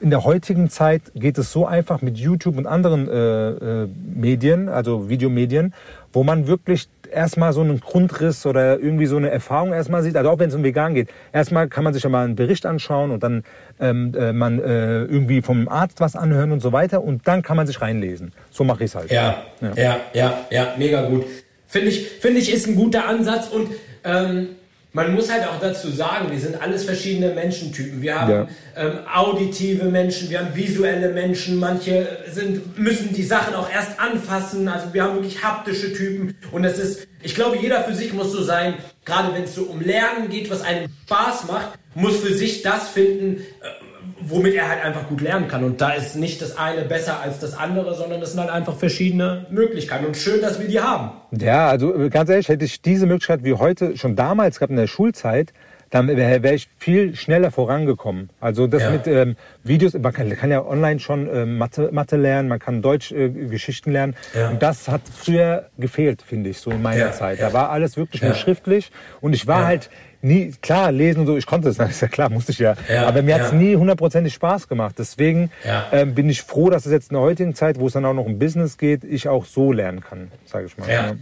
in der heutigen Zeit geht es so einfach mit YouTube und anderen äh, äh, Medien, also Videomedien, wo man wirklich erstmal so einen Grundriss oder irgendwie so eine Erfahrung erstmal sieht, also auch wenn es um Vegan geht. Erstmal kann man sich ja mal einen Bericht anschauen und dann ähm, äh, man äh, irgendwie vom Arzt was anhören und so weiter und dann kann man sich reinlesen. So mache ich es halt. Ja, ja, ja, ja, mega gut. Finde ich, finde ich, ist ein guter Ansatz und ähm, man muss halt auch dazu sagen, wir sind alles verschiedene Menschentypen. Wir haben Ja. ähm, auditive Menschen, wir haben visuelle Menschen, manche sind, müssen die Sachen auch erst anfassen. Also wir haben wirklich haptische Typen und es ist, ich glaube, jeder für sich muss so sein gerade wenn es so um Lernen geht, was einem Spaß macht, muss für sich das finden, äh, womit er halt einfach gut lernen kann. Und da ist nicht das eine besser als das andere, sondern es sind halt einfach verschiedene Möglichkeiten. Und schön, dass wir die haben. Ja, also ganz ehrlich, hätte ich diese Möglichkeit wie heute schon damals gehabt in der Schulzeit, dann wäre wär ich viel schneller vorangekommen. Also das ja. mit ähm, Videos, man kann, kann, ja online schon äh, Mathe, Mathe lernen, man kann Deutsch äh, Geschichten lernen. Ja. Und das hat früher gefehlt, finde ich, so in meiner ja. Zeit. Da war alles wirklich nur schriftlich und ich war halt nie, klar, lesen und so, ich konnte es, *laughs* ist ja klar, musste ich ja. Aber mir hat es nie hundertprozentig Spaß gemacht. Deswegen ähm, bin ich froh, dass es jetzt in der heutigen Zeit, wo es dann auch noch um Business geht, ich auch so lernen kann, sage ich mal. Ja.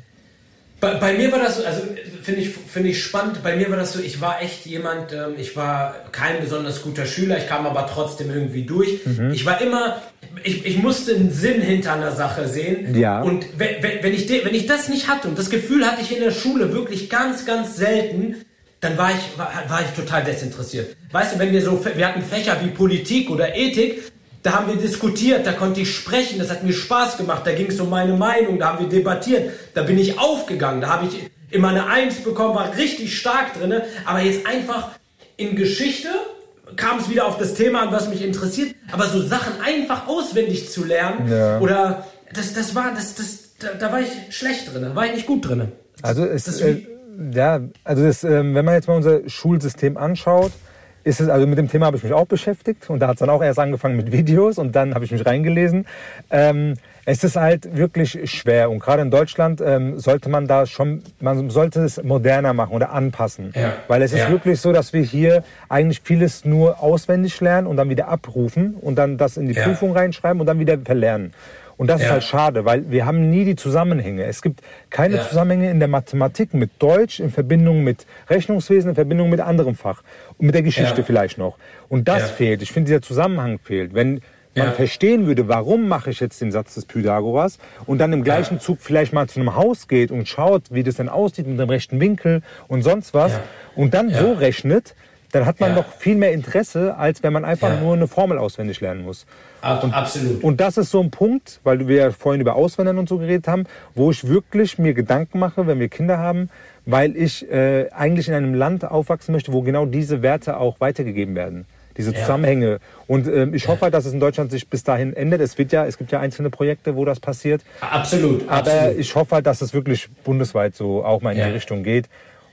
Bei, bei, mir war das so, also finde ich, finde ich spannend, bei mir war das so, ich war echt jemand, ähm, ich war kein besonders guter Schüler, ich kam aber trotzdem irgendwie durch. Mhm. Ich war immer, ich, ich musste einen Sinn hinter einer Sache sehen. Ja. Und wenn, wenn, ich de, wenn ich das nicht hatte, und das Gefühl hatte ich in der Schule wirklich ganz, ganz selten, dann war ich, war, war ich total desinteressiert. Weißt du, wenn wir so, wir hatten Fächer wie Politik oder Ethik, da haben wir diskutiert, da konnte ich sprechen, das hat mir Spaß gemacht, da ging es um meine Meinung, da haben wir debattiert, da bin ich aufgegangen, da habe ich immer eine Eins bekommen, war richtig stark drin, aber jetzt einfach in Geschichte kam es wieder auf das Thema an, was mich interessiert, aber so Sachen einfach auswendig zu lernen ja. oder das, das war, das, das, da, da, war ich schlecht drin, da war ich nicht gut drin. Also es, das, äh, ja, also das, äh, wenn man jetzt mal unser Schulsystem anschaut, ist es, also mit dem Thema habe ich mich auch beschäftigt und da hat es dann auch erst angefangen mit Videos und dann habe ich mich reingelesen. Ähm, es ist halt wirklich schwer und gerade in Deutschland ähm, sollte man da schon, man sollte es moderner machen oder anpassen. Ja. Weil es ist ja. wirklich so, dass wir hier eigentlich vieles nur auswendig lernen und dann wieder abrufen und dann das in die ja. Prüfung reinschreiben und dann wieder verlernen. Und das ja. ist halt schade, weil wir haben nie die Zusammenhänge. Es gibt keine ja. Zusammenhänge in der Mathematik mit Deutsch in Verbindung mit Rechnungswesen, in Verbindung mit anderem Fach und mit der Geschichte ja. vielleicht noch. Und das fehlt. Ich finde, dieser Zusammenhang fehlt. Wenn man verstehen würde, warum mache ich jetzt den Satz des Pythagoras und dann im gleichen Zug vielleicht mal zu einem Haus geht und schaut, wie das denn aussieht mit dem rechten Winkel und sonst was und dann so rechnet, dann hat man doch viel mehr Interesse, als wenn man einfach nur eine Formel auswendig lernen muss. Und, Absolut. Und das ist so ein Punkt, weil wir ja vorhin über Auswandern und so geredet haben, wo ich wirklich mir Gedanken mache, wenn wir Kinder haben, weil ich äh, eigentlich in einem Land aufwachsen möchte, wo genau diese Werte auch weitergegeben werden. Diese Zusammenhänge. Ja. Und ähm, ich hoffe halt, dass es in Deutschland sich bis dahin ändert. Es wird ja, es gibt ja einzelne Projekte, wo das passiert. Absolut. Aber absolut. ich hoffe halt, dass es wirklich bundesweit so auch mal in die Richtung geht.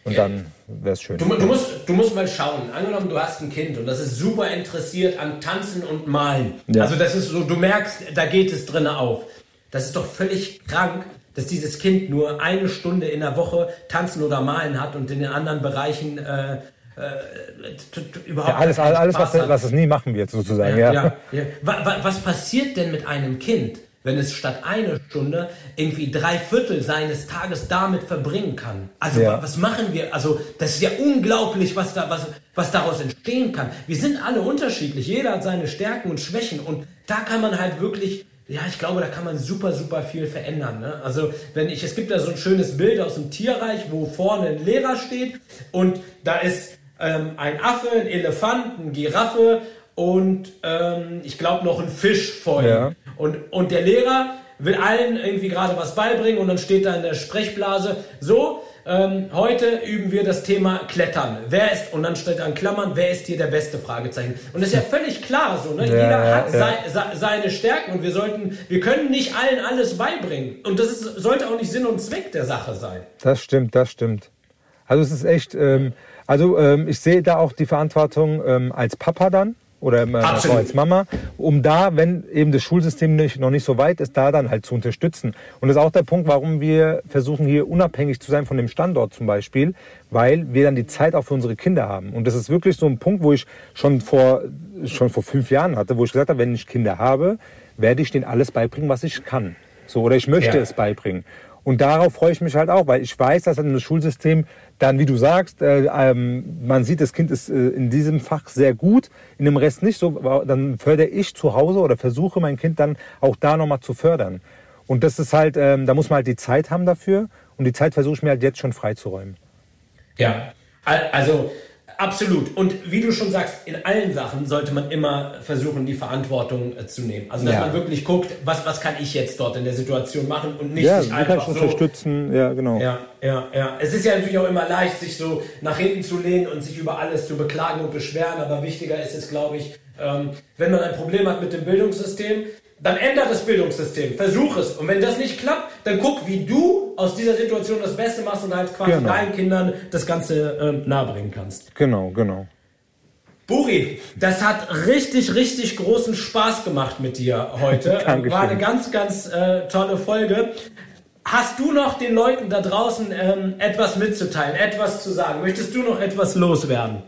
Und dann wäre es schön. Du, du, musst, du musst mal schauen. Angenommen, du hast ein Kind und das ist super interessiert an Tanzen und Malen. Ja. Also das ist so, du merkst, da geht es drin auf. Das ist doch völlig krank, dass dieses Kind nur eine Stunde in der Woche tanzen oder malen hat und in den anderen Bereichen äh, äh, überhaupt ja, alles, alles was, was, es nie machen wird, sozusagen. Ja, ja. ja. Was passiert denn mit einem Kind, wenn es statt eine Stunde irgendwie drei Viertel seines Tages damit verbringen kann. Also ja. was machen wir? Also das ist ja unglaublich, was da was was daraus entstehen kann. Wir sind alle unterschiedlich. Jeder hat seine Stärken und Schwächen und da kann man halt wirklich ja, ich glaube, da kann man super, super viel verändern. Ne? Also, wenn ich, es gibt da so ein schönes Bild aus dem Tierreich, wo vorne ein Lehrer steht und da ist ähm, ein Affe, ein Elefant, eine Giraffe und ähm, ich glaube noch ein Fisch vor ihm. Ja. Und, und der Lehrer will allen irgendwie gerade was beibringen und dann steht da in der Sprechblase, so, ähm, heute üben wir das Thema Klettern. Wer ist, und dann steht da in Klammern, wer ist hier der beste Fragezeichen? Und das ist ja *laughs* völlig klar so, ne? Ja, Jeder hat ja. Sei, seine Stärken und wir sollten, wir können nicht allen alles beibringen. Und das ist, sollte auch nicht Sinn und Zweck der Sache sein. Das stimmt, das stimmt. Also es ist echt, ähm, also ähm, ich sehe da auch die Verantwortung ähm, als Papa dann, oder Absolut. als Mama, um da, wenn eben das Schulsystem nicht, noch nicht so weit ist, da dann halt zu unterstützen. Und das ist auch der Punkt, warum wir versuchen, hier unabhängig zu sein von dem Standort zum Beispiel, weil wir dann die Zeit auch für unsere Kinder haben. Und das ist wirklich so ein Punkt, wo ich schon vor, schon vor fünf Jahren hatte, wo ich gesagt habe, wenn ich Kinder habe, werde ich denen alles beibringen, was ich kann. So, oder ich möchte ja. es beibringen. Und darauf freue ich mich halt auch, weil ich weiß, dass das Schulsystem dann, wie du sagst, äh, ähm, man sieht, das Kind ist äh, in diesem Fach sehr gut, in dem Rest nicht so. Dann fördere ich zu Hause oder versuche mein Kind dann auch da nochmal zu fördern. Und das ist halt, ähm, da muss man halt die Zeit haben dafür. Und die Zeit versuche ich mir halt jetzt schon freizuräumen. Ja, also Absolut. Und wie du schon sagst, in allen Sachen sollte man immer versuchen, die Verantwortung äh, zu nehmen. Also dass ja. man wirklich guckt, was, was kann ich jetzt dort in der Situation machen und nicht ja, sich einfach kann ich so, unterstützen. Ja, genau. Ja, ja, ja. Es ist ja natürlich auch immer leicht, sich so nach hinten zu lehnen und sich über alles zu beklagen und beschweren. Aber wichtiger ist es, glaube ich, ähm, wenn man ein Problem hat mit dem Bildungssystem, dann ändert das Bildungssystem. Versuch es. Und wenn das nicht klappt, dann guck, wie du aus dieser Situation das Beste machst und halt quasi genau. deinen Kindern das Ganze ähm, nahebringen kannst. Genau, genau. Buri, das hat richtig, richtig großen Spaß gemacht mit dir heute. Dankeschön. *laughs* War eine ganz, ganz äh, tolle Folge. Hast du noch den Leuten da draußen ähm, etwas mitzuteilen, etwas zu sagen? Möchtest du noch etwas loswerden?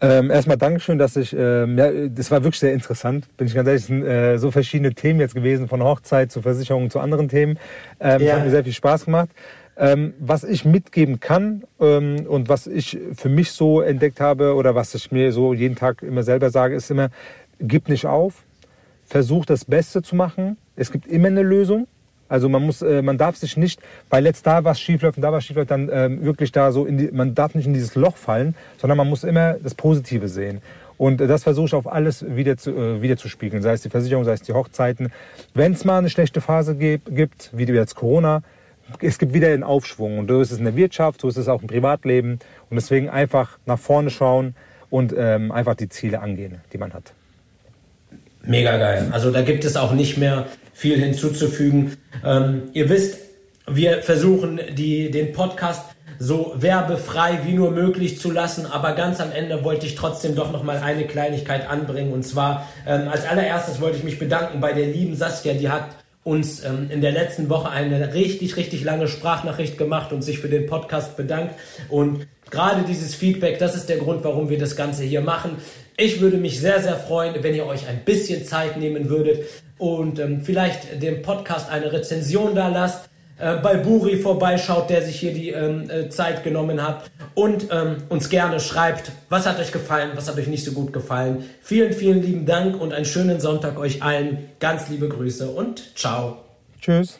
Ähm, erstmal Dankeschön, dass ich, ähm, ja, das war wirklich sehr interessant, bin ich ganz ehrlich, es sind äh, so verschiedene Themen jetzt gewesen, von Hochzeit zu Versicherungen zu anderen Themen. Ähm, ja. Hat mir sehr viel Spaß gemacht. Ähm, was ich mitgeben kann ähm, und was ich für mich so entdeckt habe oder was ich mir so jeden Tag immer selber sage, ist immer, gib nicht auf, versuch das Beste zu machen. Es gibt immer eine Lösung. Also man muss, äh, man darf sich nicht, weil jetzt da was schiefläuft und da was schiefläuft, dann ähm, wirklich da so in die, man darf nicht in dieses Loch fallen, sondern man muss immer das Positive sehen. Und das versuche ich auf alles wieder zu, äh, wieder zu spiegeln, sei es die Versicherung, sei es die Hochzeiten. Wenn es mal eine schlechte Phase gibt, gibt, wie jetzt Corona, es gibt wieder einen Aufschwung. Und so ist es in der Wirtschaft, so ist es auch im Privatleben. Und deswegen einfach nach vorne schauen und ähm, einfach die Ziele angehen, die man hat. Mega geil. Also da gibt es auch nicht mehr viel hinzuzufügen. Ähm, ihr wisst, wir versuchen die, den Podcast so werbefrei wie nur möglich zu lassen, aber ganz am Ende wollte ich trotzdem doch noch mal eine Kleinigkeit anbringen und zwar ähm, als allererstes wollte ich mich bedanken bei der lieben Saskia, die hat uns ähm, in der letzten Woche eine richtig, richtig lange Sprachnachricht gemacht und sich für den Podcast bedankt. Und gerade dieses Feedback, das ist der Grund, warum wir das Ganze hier machen. Ich würde mich sehr, sehr freuen, wenn ihr euch ein bisschen Zeit nehmen würdet und ähm, vielleicht dem Podcast eine Rezension da lasst. Äh, bei Buri vorbeischaut, der sich hier die ähm, äh, Zeit genommen hat und ähm, uns gerne schreibt, was hat euch gefallen, was hat euch nicht so gut gefallen. Vielen, vielen lieben Dank und einen schönen Sonntag euch allen. Ganz liebe Grüße und ciao. Tschüss.